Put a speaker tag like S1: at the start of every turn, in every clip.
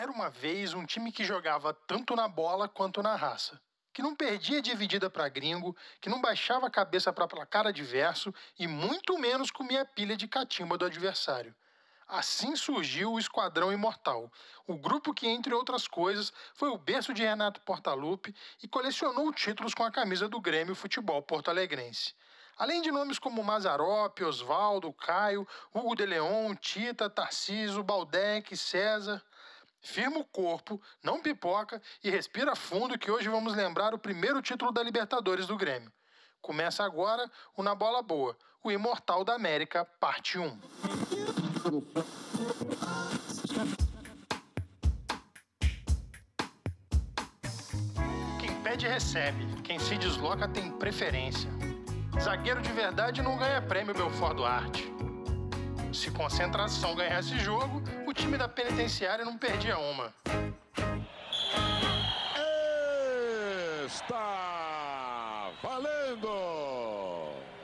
S1: Era uma vez um time que jogava tanto na bola quanto na raça, que não perdia dividida para gringo, que não baixava a cabeça para placar adverso e muito menos comia pilha de catimba do adversário. Assim surgiu o Esquadrão Imortal, o grupo que, entre outras coisas, foi o berço de Renato Portaluppi e colecionou títulos com a camisa do Grêmio Futebol Porto Alegrense. Além de nomes como Mazarop, Osvaldo, Caio, Hugo de Leon, Tita, Tarciso, Baldeck, César. Firma o corpo, não pipoca e respira fundo que hoje vamos lembrar o primeiro título da Libertadores do Grêmio. Começa agora o Na Bola Boa, o Imortal da América, parte 1. Quem pede recebe, quem se desloca tem preferência. Zagueiro de verdade não ganha prêmio Belfort Duarte. Se concentração ganhasse jogo, o time da penitenciária não perdia uma.
S2: Está valendo!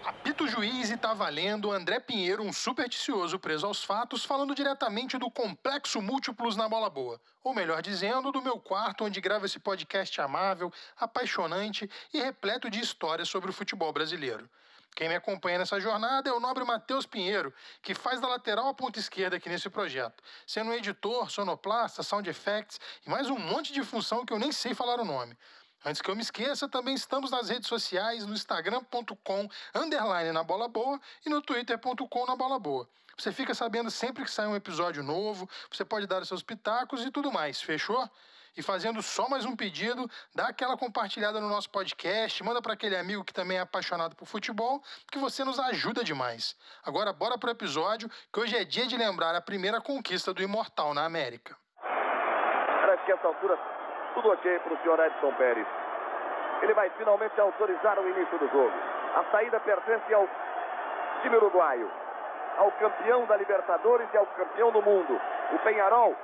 S1: Apita o juiz e tá valendo André Pinheiro, um supersticioso preso aos fatos, falando diretamente do complexo múltiplos na bola boa. Ou melhor dizendo, do meu quarto onde gravo esse podcast amável, apaixonante e repleto de histórias sobre o futebol brasileiro. Quem me acompanha nessa jornada é o nobre Matheus Pinheiro, que faz da lateral a ponta esquerda aqui nesse projeto, sendo um editor, sonoplasta, sound effects e mais um monte de função que eu nem sei falar o nome. Antes que eu me esqueça, também estamos nas redes sociais, no instagram.com, underline na bola boa e no twitter.com na bola boa. Você fica sabendo sempre que sai um episódio novo, você pode dar os seus pitacos e tudo mais, fechou? E fazendo só mais um pedido, dá aquela compartilhada no nosso podcast, manda para aquele amigo que também é apaixonado por futebol, que você nos ajuda demais. Agora bora pro episódio, que hoje é dia de lembrar a primeira conquista do Imortal na América.
S3: Parece que essa altura tudo ok para o senhor Edson Pérez. Ele vai finalmente autorizar o início do jogo. A saída pertence ao time uruguaio, ao campeão da Libertadores e ao campeão do mundo. O Penharol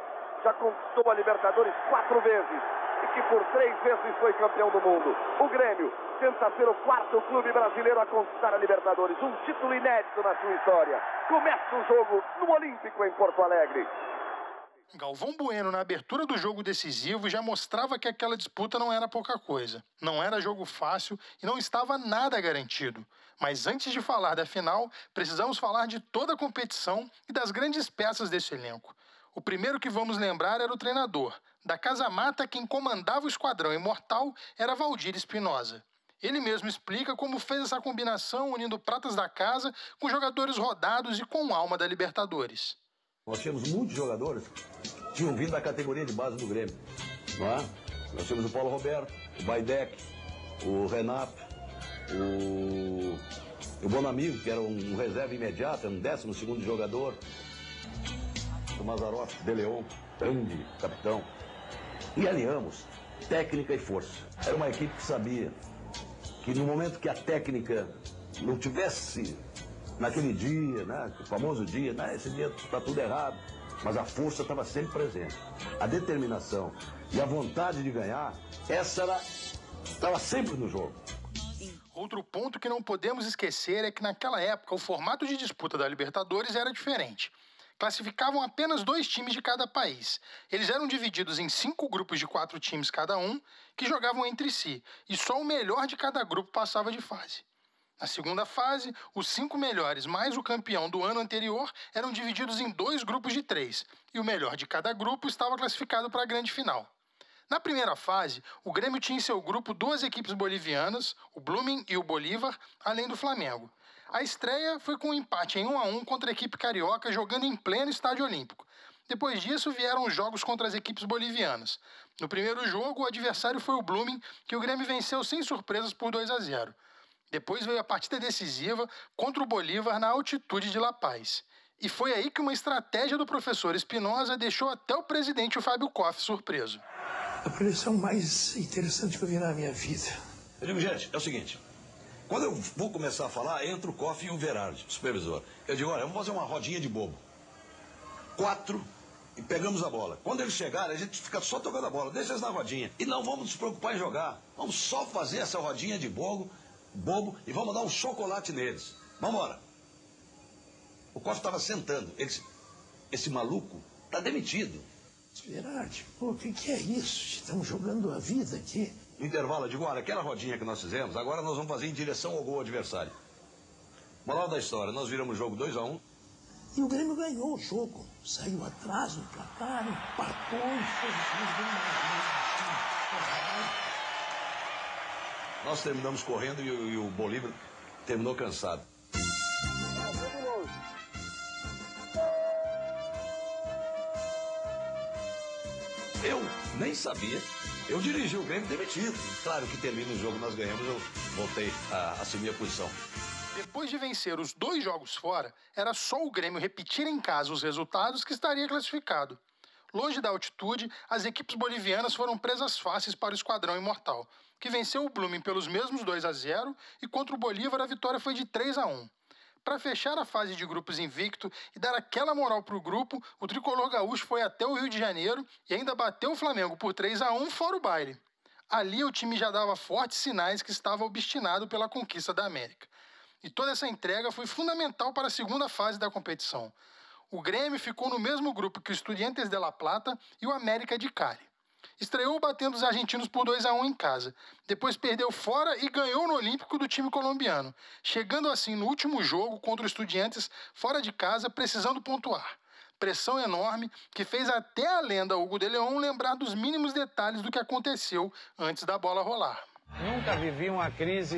S3: já conquistou a Libertadores quatro vezes e que por três vezes foi campeão do mundo. O Grêmio tenta ser o quarto clube brasileiro a conquistar a Libertadores, um título inédito na sua história. Começa o jogo no Olímpico em Porto Alegre.
S1: Galvão Bueno, na abertura do jogo decisivo, já mostrava que aquela disputa não era pouca coisa. Não era jogo fácil e não estava nada garantido. Mas antes de falar da final, precisamos falar de toda a competição e das grandes peças desse elenco. O primeiro que vamos lembrar era o treinador. Da Casa Mata, quem comandava o esquadrão imortal era Valdir Espinosa. Ele mesmo explica como fez essa combinação unindo pratas da casa com jogadores rodados e com alma da Libertadores.
S4: Nós tínhamos muitos jogadores que tinham vindo da categoria de base do Grêmio. Não é? Nós tínhamos o Paulo Roberto, o Baidec, o Renato, o, o Bonamigo, que era um reserva imediato, um décimo segundo jogador. O Mazaroff, De Leon, grande capitão. E alinhamos técnica e força. Era uma equipe que sabia que no momento que a técnica não tivesse naquele dia, né? O famoso dia, né? Esse dia está tudo errado. Mas a força estava sempre presente. A determinação e a vontade de ganhar, essa estava sempre no jogo.
S1: Outro ponto que não podemos esquecer é que naquela época o formato de disputa da Libertadores era diferente. Classificavam apenas dois times de cada país. Eles eram divididos em cinco grupos de quatro times cada um, que jogavam entre si, e só o melhor de cada grupo passava de fase. Na segunda fase, os cinco melhores mais o campeão do ano anterior eram divididos em dois grupos de três, e o melhor de cada grupo estava classificado para a grande final. Na primeira fase, o Grêmio tinha em seu grupo duas equipes bolivianas, o Blooming e o Bolívar, além do Flamengo. A estreia foi com um empate em 1 a 1 contra a equipe carioca jogando em pleno estádio olímpico. Depois disso vieram os jogos contra as equipes bolivianas. No primeiro jogo, o adversário foi o Blooming, que o Grêmio venceu sem surpresas por 2 a 0. Depois veio a partida decisiva contra o Bolívar na altitude de La Paz. E foi aí que uma estratégia do professor Espinosa deixou até o presidente o Fábio Koff surpreso.
S5: A preleção mais interessante que eu vi na minha vida.
S4: Digo, gente, é o seguinte. Quando eu vou começar a falar, entra o Koff e o Verardi, supervisor. Eu digo, olha, vamos fazer uma rodinha de bobo. Quatro e pegamos a bola. Quando eles chegarem, a gente fica só tocando a bola, deixa eles na rodinha. E não vamos nos preocupar em jogar. Vamos só fazer essa rodinha de bobo bobo e vamos dar um chocolate neles. Vamos embora. O Costa estava sentando. Ele esse maluco está demitido.
S5: Verade, pô, o que, que é isso? Estamos jogando a vida aqui.
S4: Intervalo, eu digo, olha, aquela rodinha que nós fizemos, agora nós vamos fazer em direção ao gol adversário. Moral da história, nós viramos o jogo 2 a 1 um.
S5: E o Grêmio ganhou o jogo. Saiu atrás no placar, empatou e fez
S4: Nós terminamos correndo e, e o Bolívar terminou cansado. Eu nem sabia. Eu dirigi o Grêmio demitido. Claro que termina o jogo, nós ganhamos, eu voltei a assumir a posição.
S1: Depois de vencer os dois jogos fora, era só o Grêmio repetir em casa os resultados que estaria classificado. Longe da altitude, as equipes bolivianas foram presas fáceis para o Esquadrão Imortal, que venceu o Blooming pelos mesmos 2 a 0 e contra o Bolívar a vitória foi de 3 a 1. Para fechar a fase de grupos invicto e dar aquela moral para o grupo, o tricolor gaúcho foi até o Rio de Janeiro e ainda bateu o Flamengo por 3 a 1 fora o baile. Ali o time já dava fortes sinais que estava obstinado pela conquista da América. E toda essa entrega foi fundamental para a segunda fase da competição. O Grêmio ficou no mesmo grupo que o Estudiantes de La Plata e o América de Cali. Estreou batendo os argentinos por 2 a 1 em casa. Depois perdeu fora e ganhou no Olímpico do time colombiano, chegando assim no último jogo contra o Estudiantes fora de casa, precisando pontuar. Pressão enorme que fez até a lenda Hugo de Leon lembrar dos mínimos detalhes do que aconteceu antes da bola rolar.
S6: Nunca vivi uma crise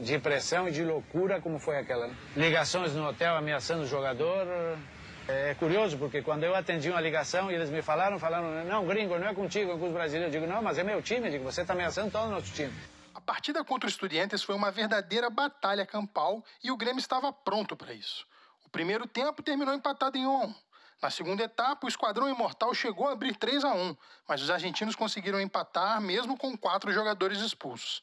S6: de pressão e de loucura como foi aquela. Ligações no hotel ameaçando o jogador, é curioso, porque quando eu atendi uma ligação e eles me falaram, falaram, não, gringo, não é contigo, é com os brasileiros. Eu digo, não, mas é meu time. Eu digo, você está ameaçando todo o nosso time.
S1: A partida contra o Estudiantes foi uma verdadeira batalha campal e o Grêmio estava pronto para isso. O primeiro tempo terminou empatado em 1 a 1. Na segunda etapa, o Esquadrão Imortal chegou a abrir 3 a 1, mas os argentinos conseguiram empatar mesmo com quatro jogadores expulsos.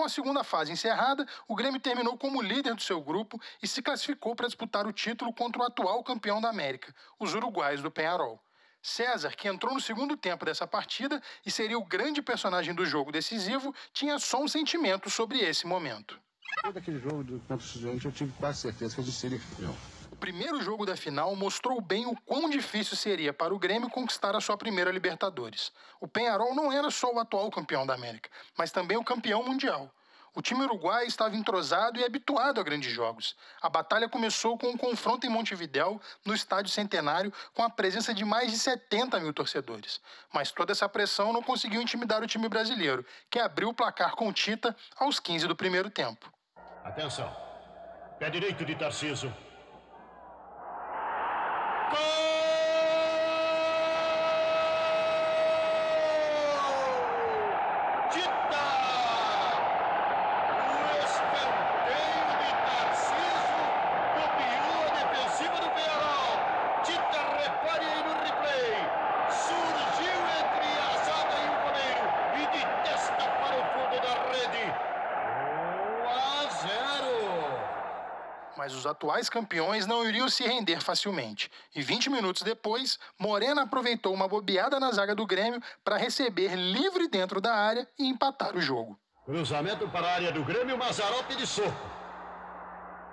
S1: Com a segunda fase encerrada, o Grêmio terminou como líder do seu grupo e se classificou para disputar o título contra o atual campeão da América, os uruguaios do Penharol. César, que entrou no segundo tempo dessa partida e seria o grande personagem do jogo decisivo, tinha só um sentimento sobre esse momento.
S7: Todo aquele jogo do contra o Estudiante eu tive quase certeza que gente seria campeão.
S1: O primeiro jogo da final mostrou bem o quão difícil seria para o Grêmio conquistar a sua primeira Libertadores. O Penharol não era só o atual campeão da América, mas também o campeão mundial. O time uruguai estava entrosado e habituado a grandes jogos. A batalha começou com um confronto em Montevidéu, no Estádio Centenário, com a presença de mais de 70 mil torcedores. Mas toda essa pressão não conseguiu intimidar o time brasileiro, que abriu o placar com Tita aos 15 do primeiro tempo.
S2: Atenção. Pé direito de Tarciso. Gol! Tita! O escanteio de Tarciso copiou a defensiva do Penharol. Tita, repare aí no replay. Surgiu entre a zaga e o goleiro e de testa para o fundo da rede. 1 a 0.
S1: Mas os atuais campeões não iriam se render facilmente. E 20 minutos depois, Morena aproveitou uma bobeada na zaga do Grêmio para receber livre dentro da área e empatar o jogo.
S2: Cruzamento para a área do Grêmio, Mazarope de soco.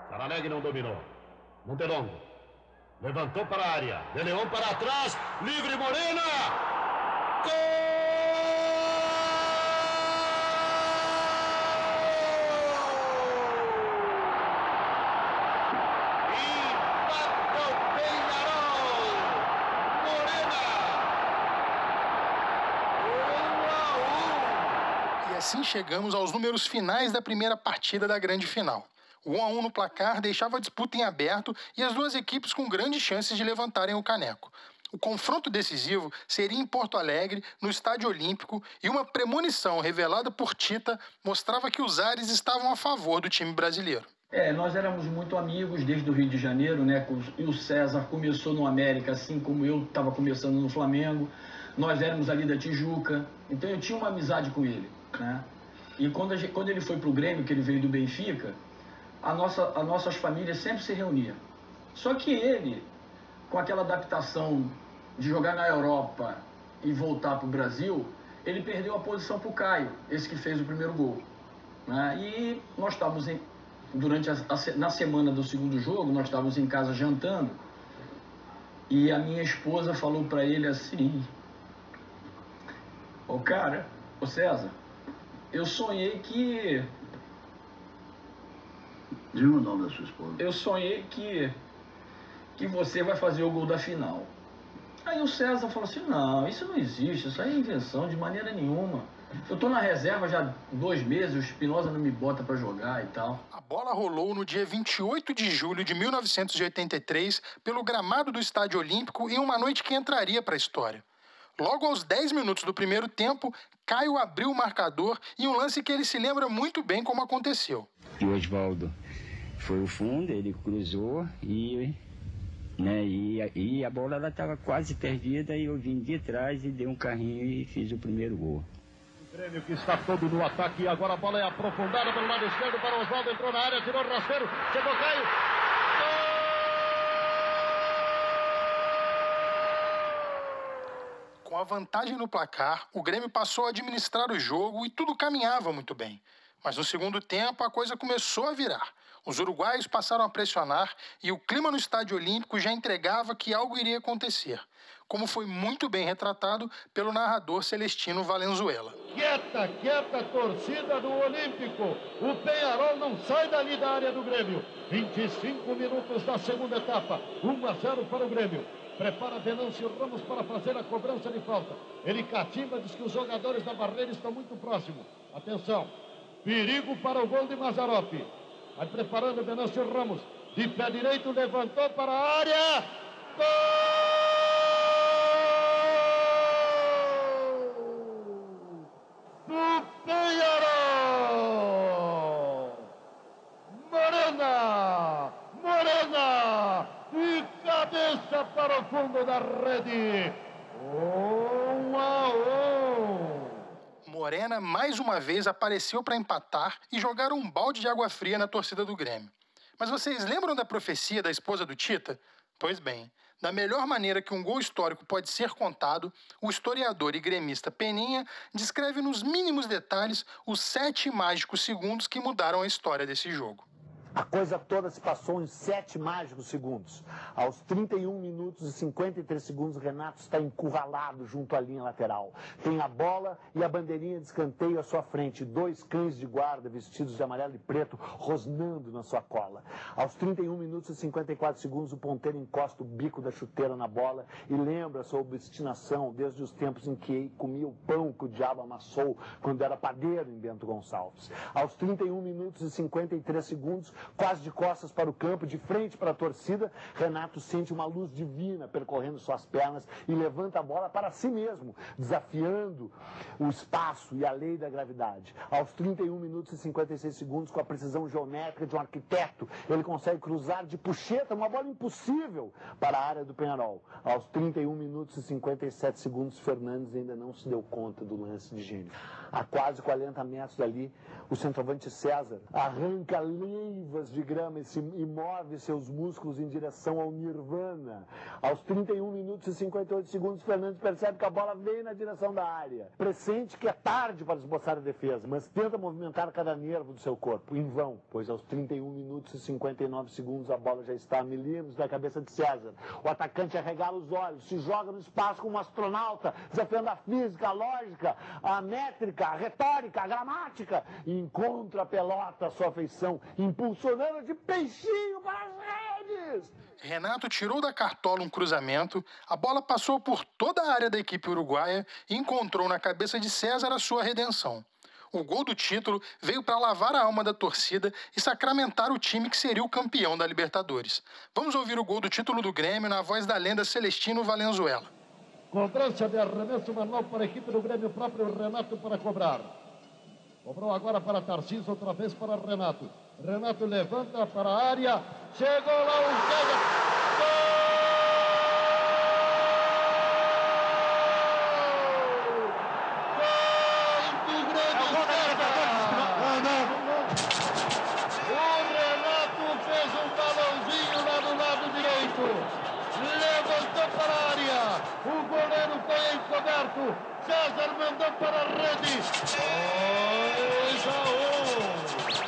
S2: Saraleg não dominou. Montelongo. Levantou para a área. De Leão para trás. Livre Morena. Gol! Empata o Peñarol. Morena. 1 a 1.
S1: E assim chegamos aos números finais da primeira partida da grande final. O 1 a 1 no placar deixava a disputa em aberto e as duas equipes com grandes chances de levantarem o caneco. O confronto decisivo seria em Porto Alegre, no Estádio Olímpico, e uma premonição revelada por Tita mostrava que os ares estavam a favor do time brasileiro.
S8: É, nós éramos muito amigos desde o Rio de Janeiro, né? E o César começou no América, assim como eu estava começando no Flamengo. Nós éramos ali da Tijuca, então eu tinha uma amizade com ele, né? E quando, gente- quando ele foi pro Grêmio, que ele veio do Benfica, a nossa, as nossas famílias sempre se reuniam. Só que ele, com aquela adaptação de jogar na Europa e voltar pro Brasil, ele perdeu a posição pro Caio, esse que fez o primeiro gol. né? E nós estávamos em, durante a, a na semana do segundo jogo, nós estávamos em casa jantando. E a minha esposa falou para ele assim: Ô cara, ô César, eu sonhei que.
S4: Diga o nome da sua esposa.
S8: Eu sonhei que. que você vai fazer o gol da final. Aí o César falou assim: não, isso não existe, isso aí é invenção de maneira nenhuma. Eu tô na reserva já dois meses, o Espinosa não me bota para jogar e tal.
S1: A bola rolou no dia 28 de julho de 1983 pelo gramado do Estádio Olímpico em uma noite que entraria para a história. Logo aos 10 minutos do primeiro tempo, Caio abriu o marcador em um lance que ele se lembra muito bem como aconteceu.
S9: E o Oswaldo foi o fundo, ele cruzou e, né, e, a- e a bola estava quase perdida e eu vim de trás e dei um carrinho e fiz o primeiro gol.
S2: O Grêmio que está todo no ataque e agora a bola é aprofundada pelo lado esquerdo para o Oswaldo, entrou na área, tirou o rasteiro, chegou Caio.
S1: Com a vantagem no placar, o Grêmio passou a administrar o jogo e tudo caminhava muito bem. Mas no segundo tempo a coisa começou a virar. Os uruguaios passaram a pressionar e o clima no Estádio Olímpico já entregava que algo iria acontecer, como foi muito bem retratado pelo narrador Celestino Valenzuela.
S2: Quieta, quieta torcida do Olímpico. O Penharol não sai dali da área do Grêmio. 25 minutos da segunda etapa. 1 a 0 para o Grêmio. Prepara Venâncio Ramos para fazer a cobrança de falta. Ele catimba, diz que os jogadores da barreira estão muito próximos. Atenção. Perigo para o gol de Mazarope. Vai preparando Venâncio Ramos. De pé direito, levantou para a área. Gol! do Penharol. Morena, Morena, de cabeça para o fundo da Um a um.
S1: Morena mais uma vez apareceu para empatar e jogar um balde de água fria na torcida do Grêmio. Mas vocês lembram da profecia da esposa do Tita? Pois bem, da melhor maneira que um gol histórico pode ser contado, o historiador e gremista Peninha descreve nos mínimos detalhes os sete mágicos segundos que mudaram a história desse jogo.
S10: A coisa toda se passou em sete mágicos segundos. Aos 31 minutos e 53 segundos, Renato está encurralado junto à linha lateral. Tem a bola e a bandeirinha de escanteio à sua frente. Dois cães de guarda vestidos de amarelo e preto rosnando na sua cola. Aos 31 minutos e 54 segundos, o ponteiro encosta o bico da chuteira na bola e lembra sua obstinação desde os tempos em que comia o pão que o diabo amassou quando era padeiro em Bento Gonçalves. Aos 31 minutos e 53 segundos, quase de costas para o campo, de frente para a torcida, Renato sente uma luz divina percorrendo suas pernas e levanta a bola para si mesmo, desafiando o espaço e a lei da gravidade. Aos 31 minutos e 56 segundos, com a precisão geométrica de um arquiteto, ele consegue cruzar de puxeta uma bola impossível para a área do Penharol. Aos 31 minutos e 57 segundos, Fernandes ainda não se deu conta do lance de gênio. A quase 40 metros dali, o centroavante César arranca leivas de grama e, se, e move seus músculos em direção ao Nirvana. Aos 31 minutos e 58 segundos, Fernandes percebe que a bola vem na direção da área. Pressente que é tarde para esboçar a defesa, mas tenta movimentar cada nervo do seu corpo. Em vão, pois aos 31 minutos e 59 segundos a bola já está a milímetros da cabeça de César. O atacante arregala os olhos, se joga no espaço como um astronauta, desafiando a física, a lógica, a métrica, a retórica, a gramática, e encontra a pelota à sua feição, impulsionando de peixinho para as redes.
S1: Renato tirou da cartola um cruzamento, a bola passou por toda a área da equipe uruguaia e encontrou na cabeça de César a sua redenção. O gol do título veio para lavar a alma da torcida e sacramentar o time que seria o campeão da Libertadores. Vamos ouvir o gol do título do Grêmio na voz da lenda Celestino Valenzuela.
S2: Cobrança de arremesso manual para a equipe do Grêmio, próprio Renato para cobrar. Cobrou agora para Tarcísio, outra vez para Renato. Renato levanta para a área. Chegou lá o César. Gol! Gol do Grêmio, César! O Renato fez um balãozinho lá do lado direito. Levantou para a área. O encoberto. César mandou para a rede. 2 a 1.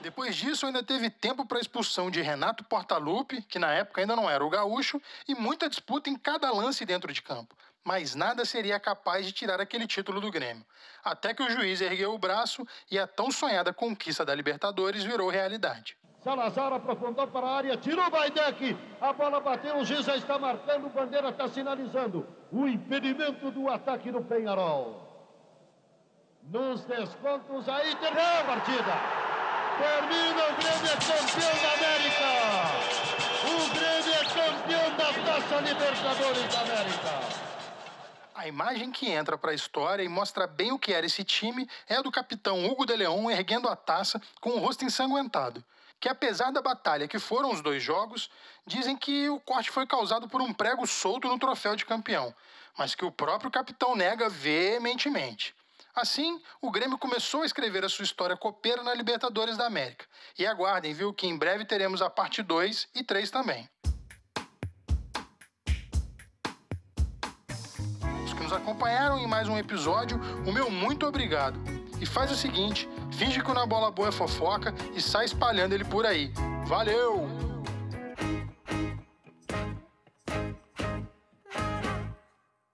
S1: Depois disso, ainda teve tempo para a expulsão de Renato Portaluppi, que na época ainda não era o gaúcho, e muita disputa em cada lance dentro de campo. Mas nada seria capaz de tirar aquele título do Grêmio. Até que o juiz ergueu o braço e a tão sonhada conquista da Libertadores virou realidade.
S2: Salazar aprofundou para a área, tirou o Baidec, a bola bateu, o já está marcando, o Bandeira está sinalizando o impedimento do ataque do Penharol. Nos descontos aí, terminou a partida. Termina, o Grêmio é campeão da América. O Grêmio é campeão da Taça Libertadores da América.
S1: A imagem que entra para a história e mostra bem o que era esse time é a do capitão Hugo de Leon erguendo a taça com o rosto ensanguentado que apesar da batalha que foram os dois jogos, dizem que o corte foi causado por um prego solto no troféu de campeão, mas que o próprio capitão nega veementemente. Assim, o Grêmio começou a escrever a sua história copeira na Libertadores da América. E aguardem, viu, que em breve teremos a parte 2 e 3 também. Os que nos acompanharam em mais um episódio, o meu muito obrigado. E faz o seguinte, finge que o Na Bola Boa é fofoca e sai espalhando ele por aí. Valeu!